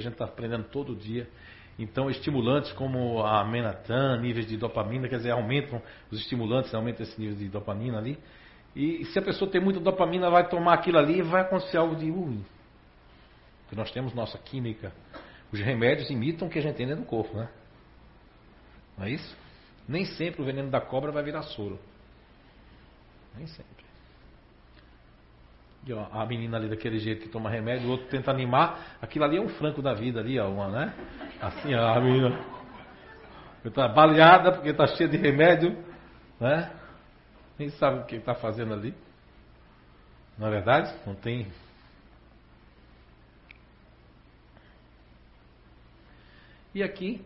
que a gente está aprendendo todo dia. Então, estimulantes como a menatan, níveis de dopamina, quer dizer, aumentam os estimulantes, aumentam esse nível de dopamina ali. E se a pessoa tem muita dopamina, vai tomar aquilo ali e vai acontecer algo de ruim. Porque nós temos nossa química. Os remédios imitam o que a gente tem dentro do corpo, né? Não é isso? Nem sempre o veneno da cobra vai virar soro. Nem sempre. E, ó, a menina ali daquele jeito que toma remédio, o outro tenta animar. Aquilo ali é um franco da vida ali, ó, uma, né? Assim, ó, a menina está baleada porque está cheia de remédio, né? Nem sabe o que está fazendo ali. Não é verdade? Não tem. E aqui,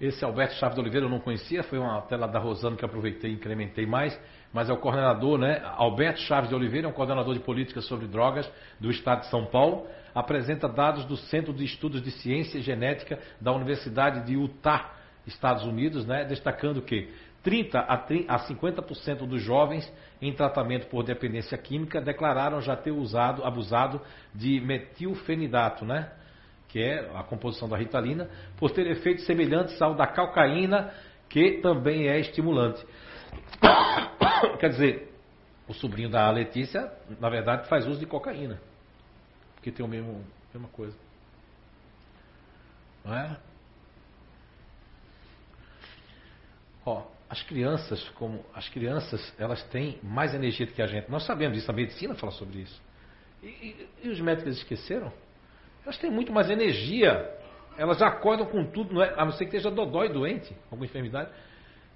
esse Alberto Chaves de Oliveira eu não conhecia, foi uma tela da Rosano que aproveitei e incrementei mais mas é o coordenador, né? Alberto Chaves de Oliveira, é um coordenador de políticas sobre drogas do Estado de São Paulo, apresenta dados do Centro de Estudos de Ciência e Genética da Universidade de Utah, Estados Unidos, né? Destacando que 30 a 50% dos jovens em tratamento por dependência química declararam já ter usado, abusado de metilfenidato, né? Que é a composição da ritalina, por ter efeitos semelhantes ao da cocaína, que também é estimulante. Quer dizer, o sobrinho da Letícia, na verdade, faz uso de cocaína. Porque tem o mesmo, mesma coisa. Não é? Ó, as crianças, como as crianças, elas têm mais energia do que a gente. Nós sabemos disso, a medicina fala sobre isso. E, e, e os médicos esqueceram? Elas têm muito mais energia. Elas acordam com tudo, não é? a não ser que esteja dodói doente, alguma enfermidade.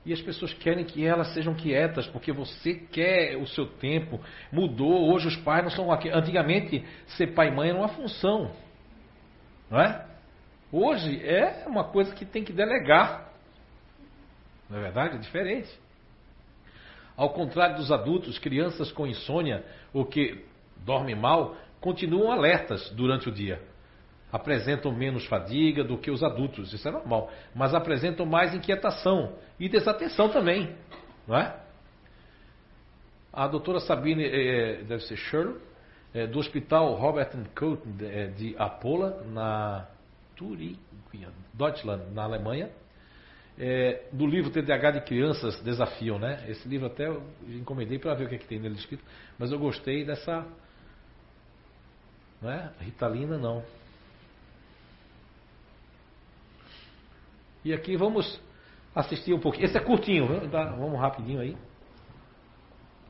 E as pessoas querem que elas sejam quietas, porque você quer o seu tempo. Mudou, hoje os pais não são aqui. Antigamente, ser pai e mãe era uma função. Não é? Hoje é uma coisa que tem que delegar. Não é verdade? É diferente. Ao contrário dos adultos, crianças com insônia ou que dormem mal continuam alertas durante o dia apresentam menos fadiga do que os adultos, isso é normal, mas apresentam mais inquietação e desatenção também, não é? A doutora Sabine, é, deve ser Sherlock, é, do Hospital Robert Koch de, de Apola, na Turing, Deutschland, na Alemanha, do livro TDAH de Crianças Desafiam, né? Esse livro até eu encomendei para ver o que, é que tem nele escrito, mas eu gostei dessa. Não é? Ritalina não. E aqui vamos assistir um pouquinho. Esse é curtinho, vamos rapidinho aí.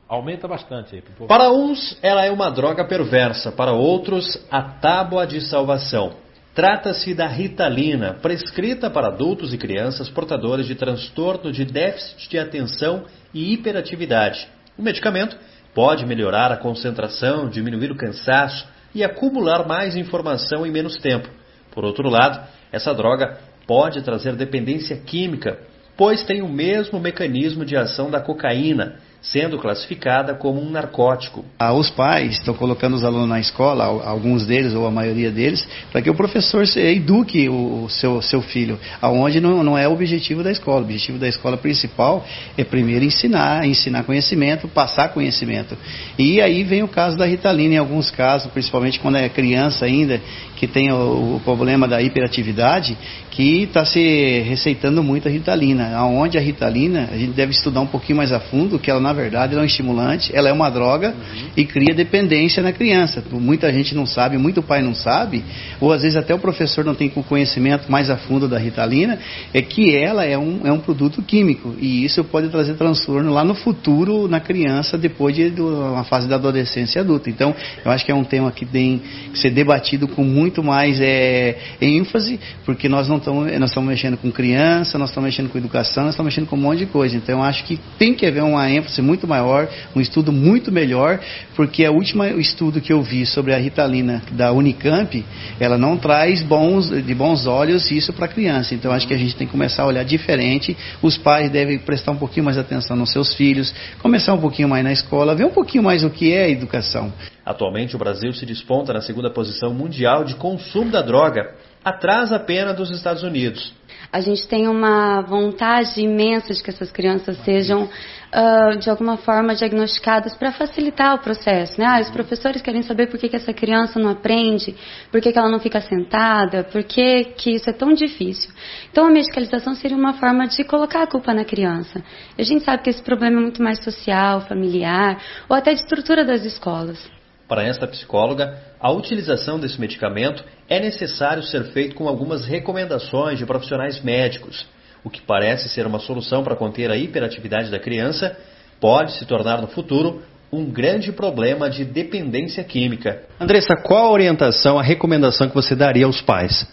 Aumenta bastante aí. Para uns, ela é uma droga perversa, para outros, a tábua de salvação. Trata-se da Ritalina, prescrita para adultos e crianças portadores de transtorno de déficit de atenção e hiperatividade. O medicamento pode melhorar a concentração, diminuir o cansaço e acumular mais informação em menos tempo. Por outro lado, essa droga pode trazer dependência química, pois tem o mesmo mecanismo de ação da cocaína, sendo classificada como um narcótico. Ah, os pais estão colocando os alunos na escola, alguns deles ou a maioria deles, para que o professor eduque o seu, seu filho, aonde não, não é o objetivo da escola. O objetivo da escola principal é primeiro ensinar, ensinar conhecimento, passar conhecimento. E aí vem o caso da Ritalina, em alguns casos, principalmente quando é criança ainda, que tem o, o problema da hiperatividade, que está se receitando muito a Ritalina. Aonde a Ritalina, a gente deve estudar um pouquinho mais a fundo, que ela na verdade ela é um estimulante, ela é uma droga uhum. e cria dependência na criança. Muita gente não sabe, muito pai não sabe, ou às vezes até o professor não tem conhecimento mais a fundo da Ritalina, é que ela é um, é um produto químico e isso pode trazer transtorno lá no futuro na criança depois de uma fase da adolescência adulta. Então, eu acho que é um tema que tem que ser debatido com muito mais é, ênfase, porque nós não estamos, nós estamos mexendo com criança, nós estamos mexendo com educação, nós estamos mexendo com um monte de coisa. Então, eu acho que tem que haver uma ênfase muito maior, um estudo muito melhor, porque a última estudo que eu vi sobre a Ritalina da Unicamp, ela não traz bons, de bons olhos isso para a criança. Então, acho que a gente tem que começar a olhar diferente. Os pais devem prestar um pouquinho mais atenção nos seus filhos, começar um pouquinho mais na escola, ver um pouquinho mais o que é educação. Atualmente, o Brasil se desponta na segunda posição mundial de consumo da droga atrás apenas dos Estados Unidos. A gente tem uma vontade imensa de que essas crianças sejam, uh, de alguma forma, diagnosticadas para facilitar o processo. Né? Ah, os professores querem saber por que, que essa criança não aprende, por que, que ela não fica sentada, por que, que isso é tão difícil. Então, a medicalização seria uma forma de colocar a culpa na criança. A gente sabe que esse problema é muito mais social, familiar, ou até de estrutura das escolas. Para esta psicóloga, a utilização desse medicamento é necessário ser feito com algumas recomendações de profissionais médicos. O que parece ser uma solução para conter a hiperatividade da criança pode se tornar no futuro um grande problema de dependência química. Andressa, qual a orientação, a recomendação que você daria aos pais?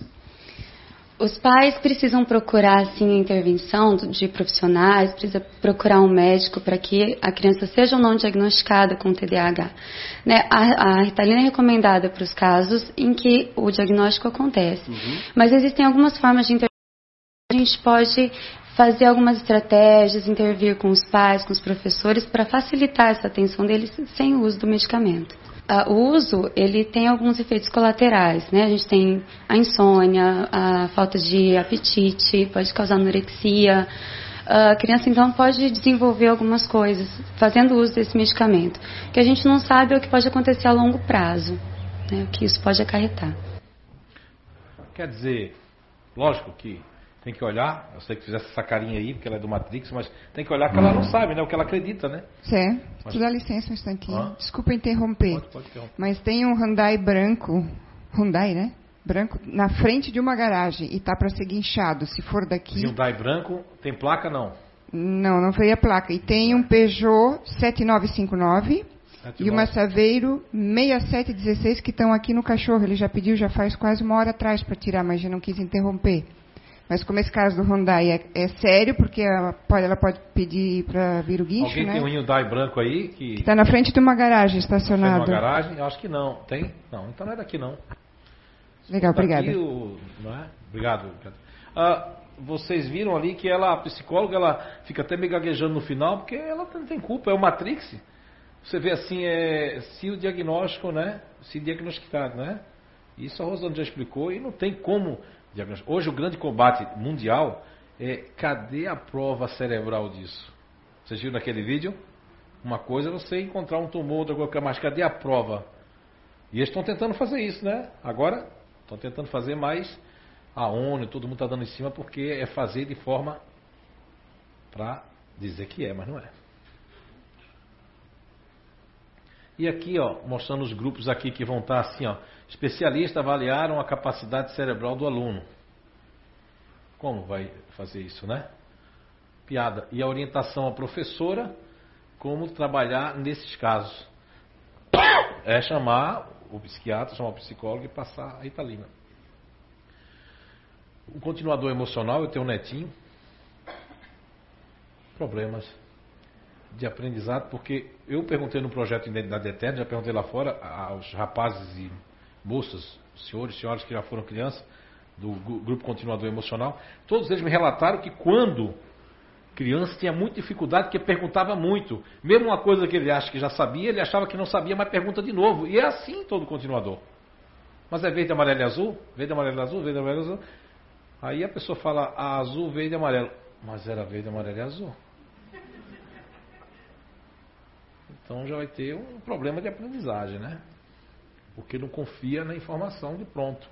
Os pais precisam procurar assim a intervenção de profissionais, precisa procurar um médico para que a criança seja ou não diagnosticada com TDAH. Né? A, a Ritalina é recomendada para os casos em que o diagnóstico acontece, uhum. mas existem algumas formas de intervenção. A gente pode fazer algumas estratégias, intervir com os pais, com os professores para facilitar essa atenção deles sem o uso do medicamento o uso ele tem alguns efeitos colaterais, né? A gente tem a insônia, a falta de apetite, pode causar anorexia. A criança então pode desenvolver algumas coisas fazendo uso desse medicamento, que a gente não sabe o que pode acontecer a longo prazo, né? o que isso pode acarretar. Quer dizer, lógico que tem que olhar, eu sei que fizesse essa carinha aí, porque ela é do Matrix, mas tem que olhar que ela não sabe, né? O que ela acredita, né? Certo. Mas... Tu dá licença um instantinho. Ah? Desculpa interromper. Pode, pode interromper. Mas tem um Hyundai branco, Hyundai, né? Branco, na frente de uma garagem e tá para ser guinchado. Se for daqui. Hyundai branco, tem placa não? Não, não foi a placa. E tem um Peugeot 7959 e uma Saveiro 6716 que estão aqui no cachorro. Ele já pediu, já faz quase uma hora atrás para tirar, mas já não quis interromper. Mas como esse caso do Hyundai é, é sério, porque ela pode, ela pode pedir para vir o guincho, Alguém né? tem um Hyundai branco aí que... Está na frente de uma garagem estacionada. Tem uma garagem? Eu acho que não. Tem? Não, então não é daqui não. Legal, obrigada. O, não é? Obrigado. Ah, vocês viram ali que ela, a psicóloga, ela fica até me gaguejando no final, porque ela não tem culpa, é o Matrix. Você vê assim, é, se o diagnóstico, né? Se diagnosticar, né? Isso a Rosana já explicou e não tem como Hoje o grande combate mundial é cadê a prova cerebral disso? Vocês viram naquele vídeo? Uma coisa é você encontrar um tumor, outra coisa, mas cadê a prova? E eles estão tentando fazer isso, né? Agora estão tentando fazer mais a ONU, todo mundo está dando em cima porque é fazer de forma para dizer que é, mas não é. E aqui, ó, mostrando os grupos aqui que vão estar assim, ó. Especialistas avaliaram a capacidade cerebral do aluno. Como vai fazer isso, né? Piada. E a orientação à professora, como trabalhar nesses casos. É chamar o psiquiatra, chamar o psicólogo e passar a Italina. O continuador emocional, eu tenho um netinho. Problemas de aprendizado, porque eu perguntei no projeto Identidade Eterna, já perguntei lá fora aos rapazes e moças, senhores senhoras que já foram crianças, do grupo continuador emocional, todos eles me relataram que quando criança tinha muita dificuldade, porque perguntava muito. Mesmo uma coisa que ele acha que já sabia, ele achava que não sabia, mas pergunta de novo. E é assim todo continuador. Mas é verde, amarelo e azul? Verde, amarelo e azul, verde, amarelo e azul. Aí a pessoa fala azul, verde amarelo. Mas era verde, amarelo e azul. Então já vai ter um problema de aprendizagem, né? Porque não confia na informação de pronto.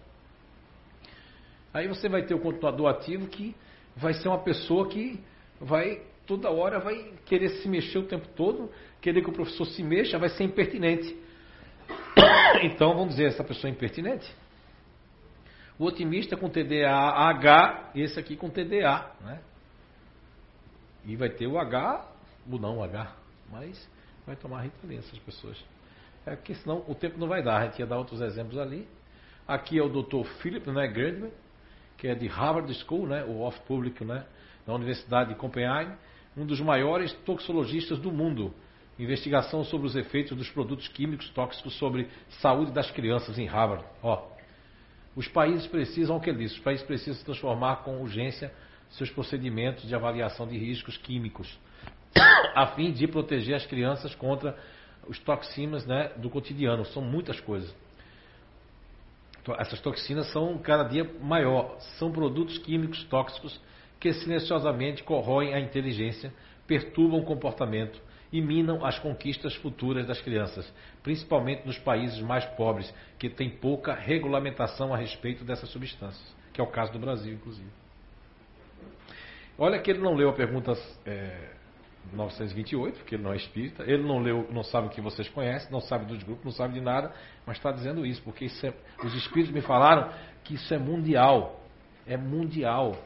Aí você vai ter o continuador ativo que vai ser uma pessoa que vai toda hora vai querer se mexer o tempo todo, querer que o professor se mexa, vai ser impertinente. Então vamos dizer, essa pessoa é impertinente. O otimista com TDAH, esse aqui com TDA, né? E vai ter o H, ou não o H, mas vai tomar Ritalina essas pessoas. É que senão o tempo não vai dar. A gente ia dar outros exemplos ali. Aqui é o Dr. Philip né, Gerdman, que é de Harvard School, né, o off público, né, da Universidade de Copenhague, um dos maiores toxicologistas do mundo. Investigação sobre os efeitos dos produtos químicos tóxicos sobre saúde das crianças em Harvard. Ó, os países precisam, o que ele disse, os países precisam transformar com urgência seus procedimentos de avaliação de riscos químicos a fim de proteger as crianças contra os toxinas né, do cotidiano. São muitas coisas. Essas toxinas são cada dia maior. São produtos químicos tóxicos que silenciosamente corroem a inteligência, perturbam o comportamento e minam as conquistas futuras das crianças, principalmente nos países mais pobres, que têm pouca regulamentação a respeito dessas substâncias, que é o caso do Brasil, inclusive. Olha que ele não leu a pergunta é, 928, porque ele não é espírita, ele não leu, não sabe o que vocês conhecem, não sabe dos grupos, não sabe de nada, mas está dizendo isso, porque isso é, os espíritos me falaram que isso é mundial. É mundial.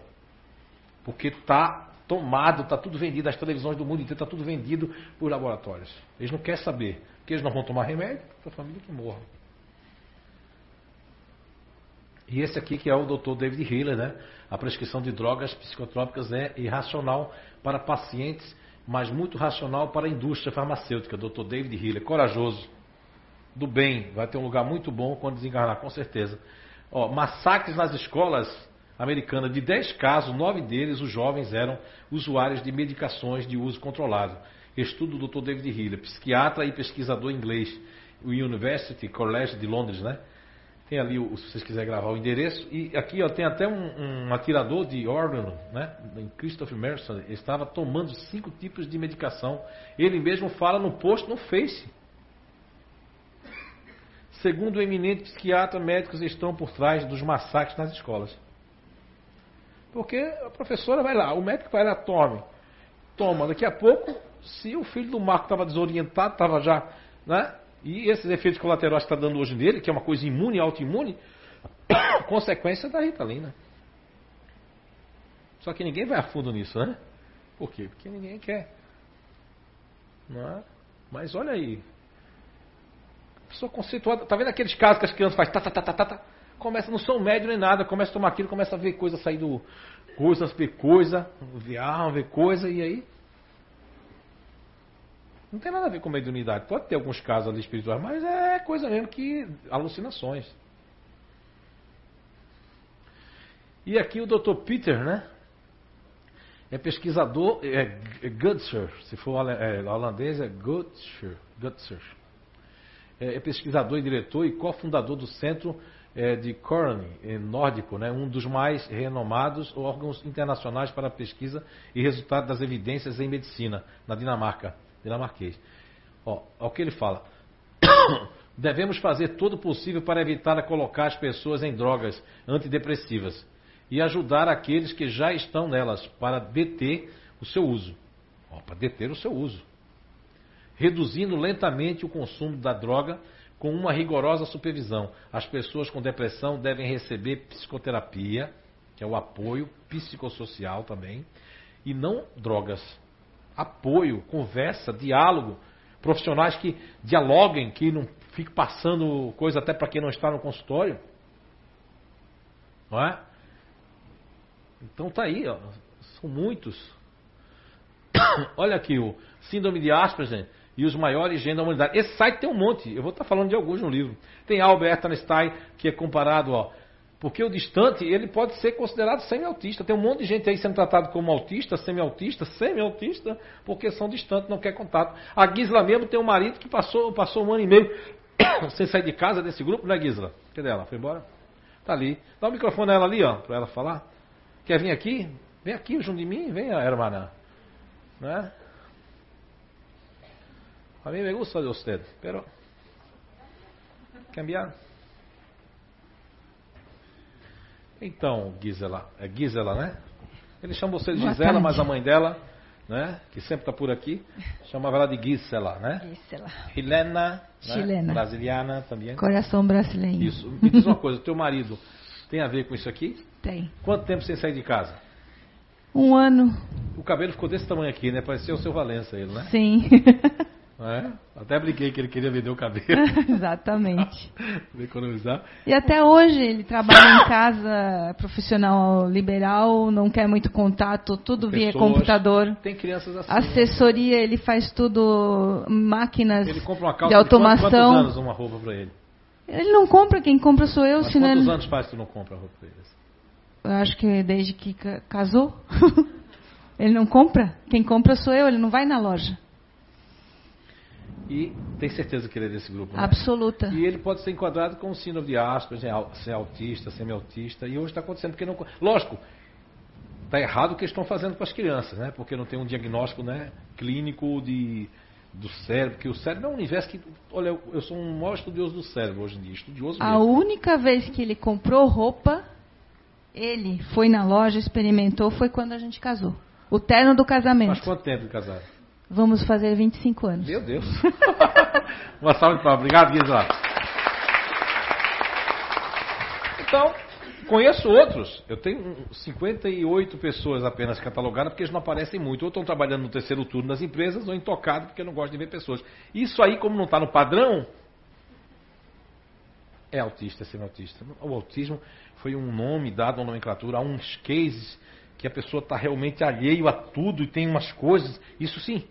Porque está tomado, está tudo vendido, as televisões do mundo inteiro está tudo vendido por laboratórios. Eles não querem saber, porque eles não vão tomar remédio, para a família que morra. E esse aqui que é o Dr. David Hiller, né? A prescrição de drogas psicotrópicas é irracional para pacientes mas muito racional para a indústria farmacêutica. Dr. David Hiller, corajoso, do bem, vai ter um lugar muito bom quando desencarnar, com certeza. Ó, massacres nas escolas americanas, de 10 casos, 9 deles, os jovens eram usuários de medicações de uso controlado. Estudo do Dr. David Hiller, psiquiatra e pesquisador inglês, o University College de Londres, né? Tem ali, o, se vocês quiserem gravar o endereço. E aqui ó, tem até um, um atirador de órgão, né? Christopher Mercer, estava tomando cinco tipos de medicação. Ele mesmo fala no post no Face. Segundo o eminente psiquiatra, médicos estão por trás dos massacres nas escolas. Porque a professora vai lá, o médico vai lá, tome. Toma, daqui a pouco, se o filho do Marco estava desorientado, estava já, né? E esses efeitos colaterais que está dando hoje nele, que é uma coisa imune, autoimune, consequência da ritalina. Só que ninguém vai a fundo nisso, né? Por quê? Porque ninguém quer. É? Mas olha aí. Pessoa conceituada. Tá vendo aqueles casos que as crianças fazem tá, tá, tá, tá, tá, tá. Começa, não são médio nem nada, começa a tomar aquilo, começa a ver coisa sair do. Coisas, ver coisa, ver arma, ver coisa, e aí não tem nada a ver com mediunidade. Pode ter alguns casos ali espirituais, mas é coisa mesmo que alucinações. E aqui o Dr. Peter, né? É pesquisador, é Gutser, se for é, holandês é Gutser, Gutser. É, é, pesquisador e diretor e cofundador do Centro é, de Corning, nórdico, né? um dos mais renomados órgãos internacionais para a pesquisa e resultado das evidências em medicina, na Dinamarca dinamarquês. Ó, o que ele fala. Devemos fazer todo o possível para evitar colocar as pessoas em drogas antidepressivas e ajudar aqueles que já estão nelas para deter o seu uso. Ó, para deter o seu uso. Reduzindo lentamente o consumo da droga com uma rigorosa supervisão. As pessoas com depressão devem receber psicoterapia, que é o apoio psicossocial também, e não drogas apoio, conversa, diálogo, profissionais que dialoguem, que não fiquem passando coisa até para quem não está no consultório. Não é? Então tá aí, ó, são muitos. Olha aqui o Síndrome de Asperger e os maiores genes da humanidade. Esse site tem um monte, eu vou estar falando de alguns no livro. Tem Albert Einstein, que é comparado, ó, porque o distante, ele pode ser considerado semi-autista. Tem um monte de gente aí sendo tratado como autista, semi-autista, semi-autista, porque são distantes, não quer contato. A Gisla mesmo tem um marido que passou, passou um ano e meio sem sair de casa desse grupo, né, Gisla? Cadê ela? Foi embora? Tá ali. Dá o microfone a ela ali, ó, para ela falar. Quer vir aqui? Vem aqui junto de mim, venha, hermana. Né? A mim me gusta de usted, pero cambiar. Então, Gisela, é Gisela, né? Ele chama você de Gisela, mas a mãe dela, né, que sempre está por aqui, chamava ela de Gisela, né? Gisela. Helena, Chilena. Né? brasiliana também. Coração brasileiro. Isso. Me diz uma coisa, teu marido tem a ver com isso aqui? Tem. Quanto tempo sem sair de casa? Um ano. O cabelo ficou desse tamanho aqui, né? Parecia o seu Valença ele, né? Sim. É? Até briguei que ele queria vender o cabelo. Exatamente. economizar. E até hoje ele trabalha em casa, profissional liberal, não quer muito contato, tudo via computador. Tem crianças assim. Assessoria, ele faz tudo, máquinas ele compra uma calça de automação. De quantos anos uma roupa para ele? Ele não compra, quem compra sou eu. Mas senão quantos ele... anos faz que tu não compra roupa para ele? Eu acho que desde que casou. ele não compra. Quem compra sou eu, ele não vai na loja. E tem certeza que ele é desse grupo. Né? Absoluta. E ele pode ser enquadrado com o síndrome de Asperger, ser autista, semi-autista, e hoje está acontecendo porque não. Lógico, está errado o que estão fazendo com as crianças, né? Porque não tem um diagnóstico né, clínico de, do cérebro, porque o cérebro é um universo que. Olha, eu sou um maior estudioso do cérebro hoje em dia, estudioso A mesmo. única vez que ele comprou roupa, ele foi na loja, experimentou, foi quando a gente casou. O terno do casamento. Mas quanto tempo de casado? Vamos fazer 25 anos. Meu Deus. Uma salva de palmas. Obrigado, Gisela. Então, conheço outros. Eu tenho 58 pessoas apenas catalogadas porque eles não aparecem muito. Ou estão trabalhando no terceiro turno das empresas ou intocado porque eu não gosto de ver pessoas. Isso aí, como não está no padrão, é autista, é semi-autista. O autismo foi um nome dado, uma nomenclatura, a uns cases que a pessoa está realmente alheio a tudo e tem umas coisas. Isso sim.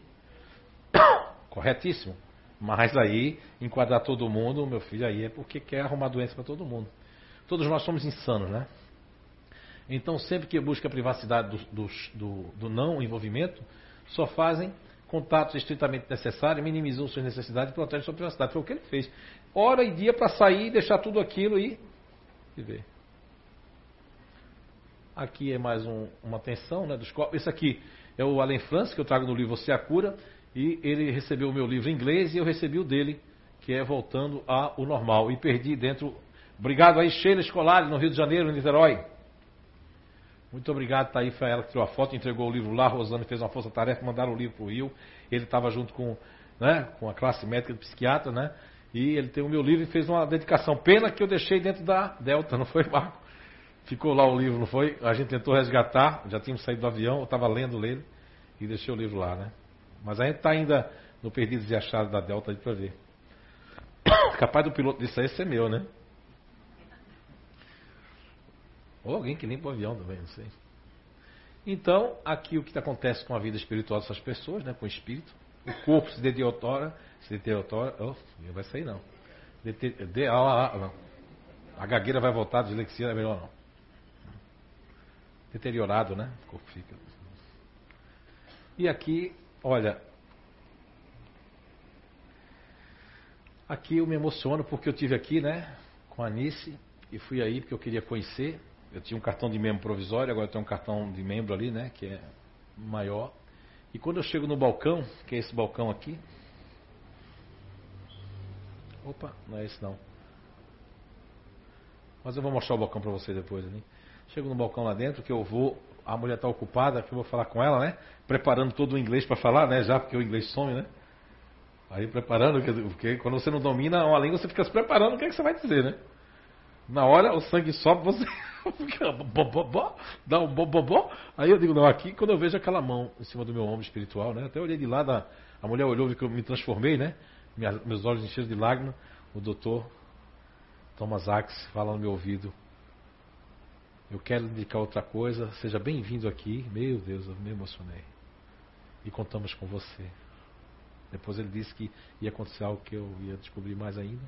Corretíssimo. Mas aí, enquadrar todo mundo, meu filho, aí é porque quer arrumar doença para todo mundo. Todos nós somos insanos, né? Então, sempre que busca a privacidade do, do, do, do não envolvimento, só fazem contatos estritamente necessários, minimizam suas necessidades e protegem sua privacidade. Foi o que ele fez. Hora e dia para sair, deixar tudo aquilo e viver. Aqui é mais um, uma atenção né, dos copos. Esse aqui é o Alain France, que eu trago no livro Você a Cura. E ele recebeu o meu livro em inglês e eu recebi o dele, que é Voltando ao Normal. E perdi dentro. Obrigado aí, Sheila Escolar, no Rio de Janeiro, em Niterói. Muito obrigado, tá aí, foi ela que tirou a foto, entregou o livro lá, a Rosana fez uma força-tarefa, mandaram o livro para o Rio. Ele estava junto com, né, com a classe médica do psiquiatra, né? E ele tem o meu livro e fez uma dedicação. Pena que eu deixei dentro da Delta, não foi, Marco? Ficou lá o livro, não foi? A gente tentou resgatar, já tínhamos saído do avião, eu estava lendo ele e deixei o livro lá, né? Mas a gente está ainda no Perdidos e Achados da Delta para ver. Capaz do piloto disso aí ser meu, né? Ou alguém que limpa o avião também, não sei. Então, aqui o que acontece com a vida espiritual dessas pessoas, né, com o espírito, o corpo se deteriora, se deteriora, oh, não vai sair não. Deter, de, ah, ah, ah, não. A gagueira vai voltar, a dislexia é melhor não. Deteriorado, né? O corpo fica. E aqui, olha, aqui eu me emociono porque eu tive aqui, né, com a Anice e fui aí porque eu queria conhecer eu tinha um cartão de membro provisório, agora eu tenho um cartão de membro ali, né? Que é maior. E quando eu chego no balcão, que é esse balcão aqui. Opa, não é esse não. Mas eu vou mostrar o balcão para você depois ali. Chego no balcão lá dentro, que eu vou. A mulher está ocupada, que eu vou falar com ela, né? Preparando todo o inglês para falar, né? Já porque o inglês some, né? Aí preparando, porque quando você não domina uma língua, você fica se preparando o que, é que você vai dizer, né? Na hora o sangue sobe, você dá um bobobó. Aí eu digo, não, aqui quando eu vejo aquela mão em cima do meu ombro espiritual, né? Até olhei de lá, da, a mulher olhou e que eu me transformei, né? meus olhos encheram de lágrimas. O doutor Thomas Axe fala no meu ouvido. Eu quero indicar outra coisa, seja bem-vindo aqui. Meu Deus, eu me emocionei. E contamos com você. Depois ele disse que ia acontecer algo que eu ia descobrir mais ainda.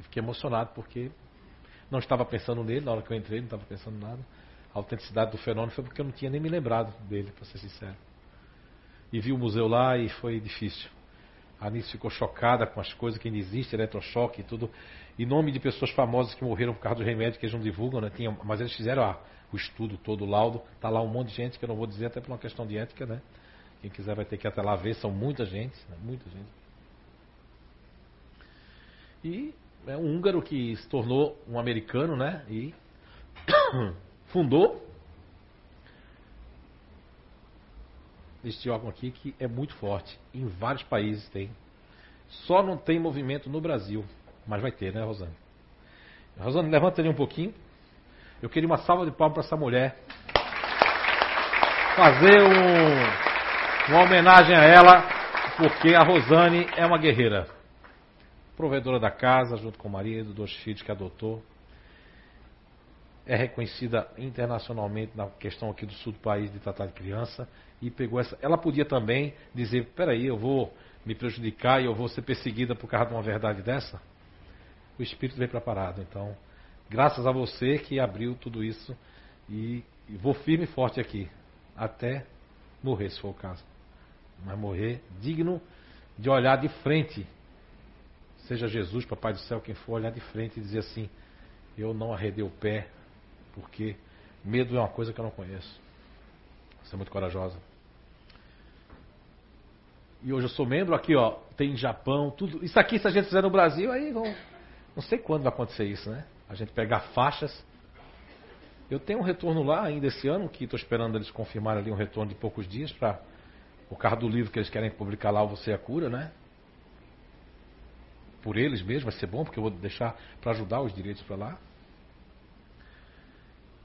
E fiquei emocionado porque não estava pensando nele, na hora que eu entrei, não estava pensando nada. A autenticidade do fenômeno foi porque eu não tinha nem me lembrado dele, para ser sincero. E vi o museu lá e foi difícil. A Anice ficou chocada com as coisas que ainda existem, eletrochoque e tudo. Em nome de pessoas famosas que morreram por causa do remédio que eles não divulgam, né? Tinha, mas eles fizeram ah, o estudo todo, o laudo. Está lá um monte de gente que eu não vou dizer até por uma questão de ética, né? Quem quiser vai ter que ir até lá ver, são muita gente, né? muita gente. E é um húngaro que se tornou um americano, né? E fundou este órgão aqui que é muito forte. Em vários países tem. Só não tem movimento no Brasil. Mas vai ter, né, Rosane? Rosane, levanta ali um pouquinho. Eu queria uma salva de palmas para essa mulher. Fazer um, uma homenagem a ela, porque a Rosane é uma guerreira provedora da casa, junto com o marido, dois filhos que adotou. É reconhecida internacionalmente na questão aqui do sul do país de tratar de criança. E pegou essa. Ela podia também dizer: peraí, eu vou me prejudicar e eu vou ser perseguida por causa de uma verdade dessa? O espírito veio preparado. Então, graças a você que abriu tudo isso. E, e vou firme e forte aqui. Até morrer, se for o caso. Mas morrer digno de olhar de frente, seja Jesus, Papai do Céu, quem for, olhar de frente e dizer assim: Eu não arredei o pé, porque medo é uma coisa que eu não conheço. Você é muito corajosa. E hoje eu sou membro aqui, ó, tem Japão, tudo. Isso aqui, se a gente fizer no Brasil, aí vão. Não sei quando vai acontecer isso, né? A gente pegar faixas. Eu tenho um retorno lá ainda esse ano, que estou esperando eles confirmarem ali um retorno de poucos dias para o carro do livro que eles querem publicar lá, o Você é a Cura, né? Por eles mesmo, vai ser bom, porque eu vou deixar para ajudar os direitos para lá.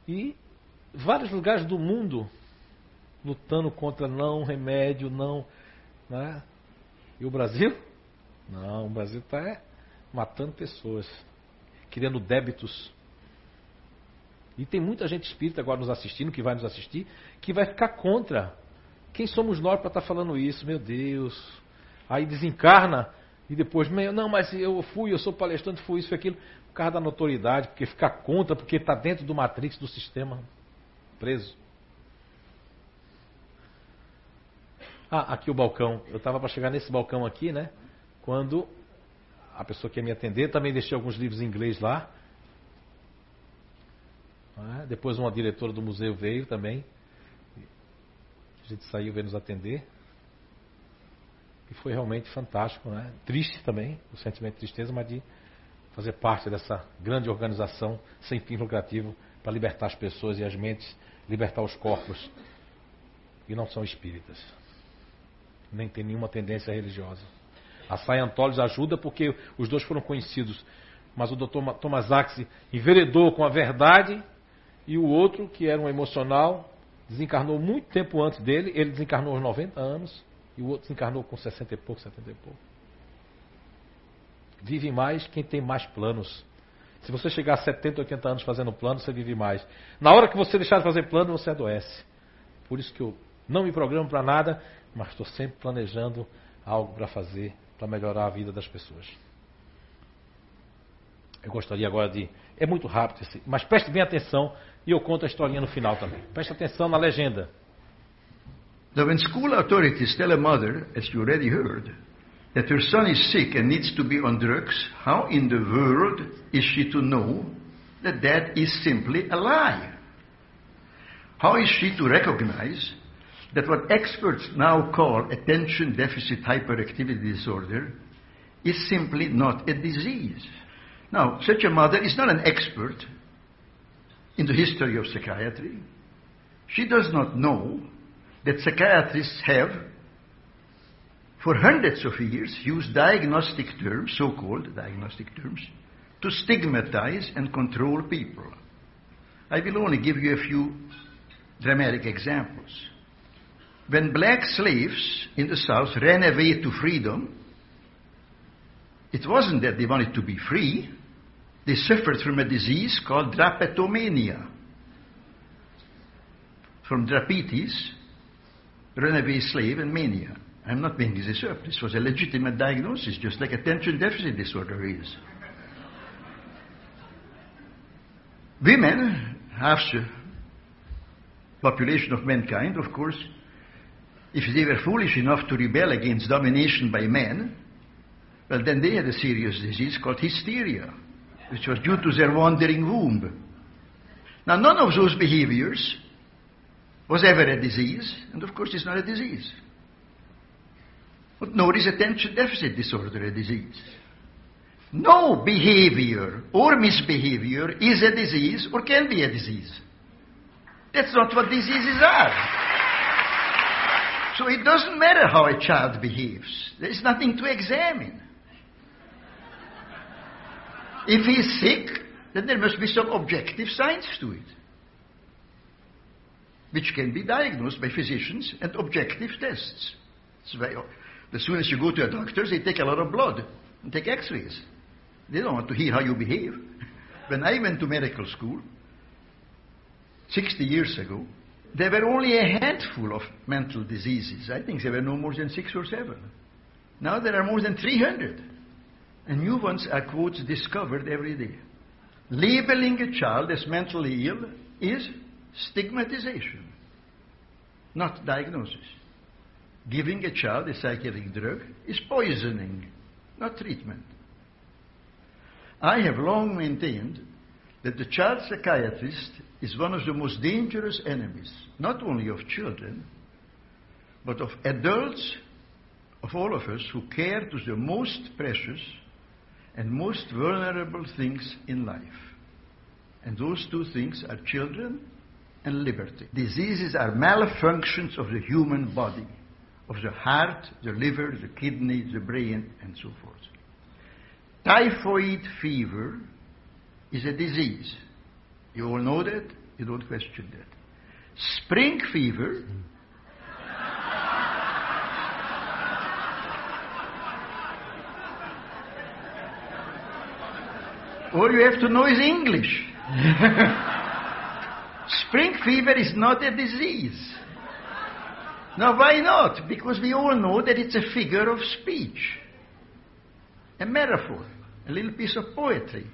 E vários lugares do mundo lutando contra não remédio, não. Né? E o Brasil? Não, o Brasil está é, matando pessoas, criando débitos. E tem muita gente espírita agora nos assistindo, que vai nos assistir, que vai ficar contra. Quem somos nós para estar tá falando isso? Meu Deus. Aí desencarna e depois, não, mas eu fui, eu sou palestrante, fui isso e aquilo. Por causa da notoriedade, porque ficar contra, porque está dentro do matrix do sistema preso. Ah, aqui o balcão. Eu estava para chegar nesse balcão aqui, né? Quando a pessoa que ia me atender também deixei alguns livros em inglês lá. Ah, depois uma diretora do museu veio também. A gente saiu, veio nos atender. E foi realmente fantástico, né? Triste também, o sentimento de tristeza, mas de fazer parte dessa grande organização sem fim lucrativo para libertar as pessoas e as mentes, libertar os corpos. E não são espíritas nem tem nenhuma tendência religiosa. A Scientology ajuda porque os dois foram conhecidos, mas o Dr. Thomas Axe enveredou com a verdade e o outro, que era um emocional, desencarnou muito tempo antes dele. Ele desencarnou aos 90 anos e o outro desencarnou com 60 e pouco, 70 e pouco. Vive mais quem tem mais planos. Se você chegar a 70, 80 anos fazendo plano, você vive mais. Na hora que você deixar de fazer plano, você adoece. Por isso que eu não me programo para nada mas estou sempre planejando algo para fazer para melhorar a vida das pessoas. Eu gostaria agora de. É muito rápido, mas preste bem atenção e eu conto a historinha no final também. Preste atenção na legenda. So when school authorities tell a mother, as you already heard, that her son is sick and needs to be on drugs, how in the world is she to know that that is simply a lie? How is she to recognize that what experts now call attention deficit hyperactivity disorder is simply not a disease. Now, such a mother is not an expert in the history of psychiatry. She does not know that psychiatrists have, for hundreds of years, used diagnostic terms, so called diagnostic terms, to stigmatize and control people. I will only give you a few dramatic examples. When black slaves in the South ran away to freedom, it wasn't that they wanted to be free. They suffered from a disease called drapetomania. From drapetes, runaway slave, and mania. I'm not making this. This was a legitimate diagnosis, just like attention deficit disorder is. Women, half the population of mankind, of course, if they were foolish enough to rebel against domination by men, well, then they had a serious disease called hysteria, which was due to their wandering womb. Now, none of those behaviors was ever a disease, and of course, it's not a disease. But nor is attention deficit disorder a disease. No behavior or misbehavior is a disease or can be a disease. That's not what diseases are. So it doesn't matter how a child behaves. There's nothing to examine. If he's sick, then there must be some objective science to it, which can be diagnosed by physicians and objective tests. Why, as soon as you go to a doctor, they take a lot of blood and take x-rays. They don't want to hear how you behave. When I went to medical school, 60 years ago, there were only a handful of mental diseases. I think there were no more than six or seven. Now there are more than 300. And new ones are, quotes, discovered every day. Labeling a child as mentally ill is stigmatization, not diagnosis. Giving a child a psychiatric drug is poisoning, not treatment. I have long maintained that the child psychiatrist is one of the most dangerous enemies, not only of children, but of adults, of all of us who care to the most precious and most vulnerable things in life. And those two things are children and liberty. Diseases are malfunctions of the human body, of the heart, the liver, the kidney, the brain, and so forth. Typhoid fever is a disease. You all know that, you don't question that. Spring fever all you have to know is English. Spring fever is not a disease. Now, why not? Because we all know that it's a figure of speech, a metaphor, a little piece of poetry.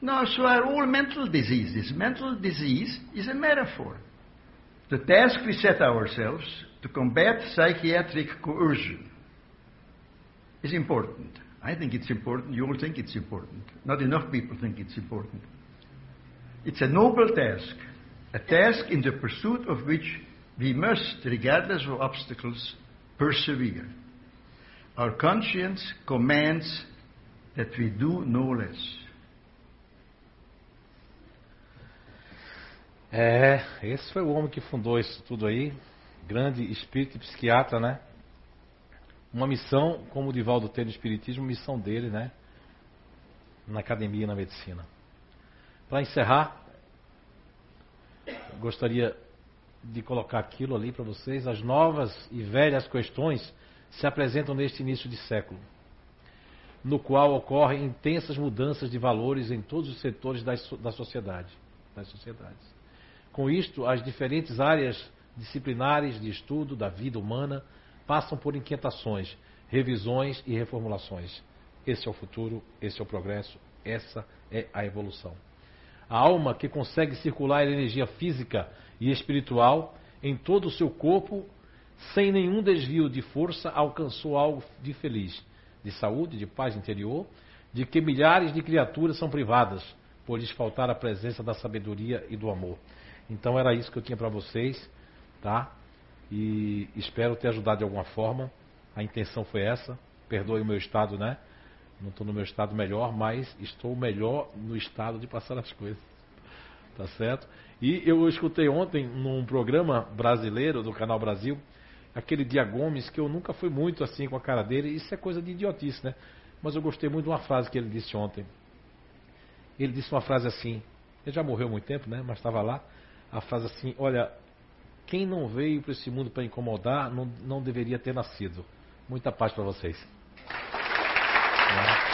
Now, so are all mental diseases. Mental disease is a metaphor. The task we set ourselves to combat psychiatric coercion is important. I think it's important. You all think it's important. Not enough people think it's important. It's a noble task, a task in the pursuit of which we must, regardless of obstacles, persevere. Our conscience commands that we do no less. É, esse foi o homem que fundou isso tudo aí, grande espírito e psiquiatra, né? Uma missão, como o Divaldo tem no Espiritismo, missão dele, né? Na academia e na medicina. Para encerrar, gostaria de colocar aquilo ali para vocês. As novas e velhas questões se apresentam neste início de século, no qual ocorrem intensas mudanças de valores em todos os setores da, da sociedade, das sociedades. Com isto, as diferentes áreas disciplinares de estudo da vida humana passam por inquietações, revisões e reformulações. Esse é o futuro, esse é o progresso, essa é a evolução. A alma que consegue circular a energia física e espiritual em todo o seu corpo, sem nenhum desvio de força, alcançou algo de feliz, de saúde, de paz interior, de que milhares de criaturas são privadas por lhes faltar a presença da sabedoria e do amor. Então era isso que eu tinha para vocês, tá? E espero ter ajudado de alguma forma. A intenção foi essa. Perdoe o meu estado, né? Não estou no meu estado melhor, mas estou melhor no estado de passar as coisas. Tá certo? E eu escutei ontem num programa brasileiro do Canal Brasil, aquele Dia Gomes, que eu nunca fui muito assim com a cara dele. Isso é coisa de idiotice, né? Mas eu gostei muito de uma frase que ele disse ontem. Ele disse uma frase assim. Ele já morreu há muito tempo, né? Mas estava lá a frase assim: olha, quem não veio para esse mundo para incomodar não, não deveria ter nascido. Muita paz para vocês. Né?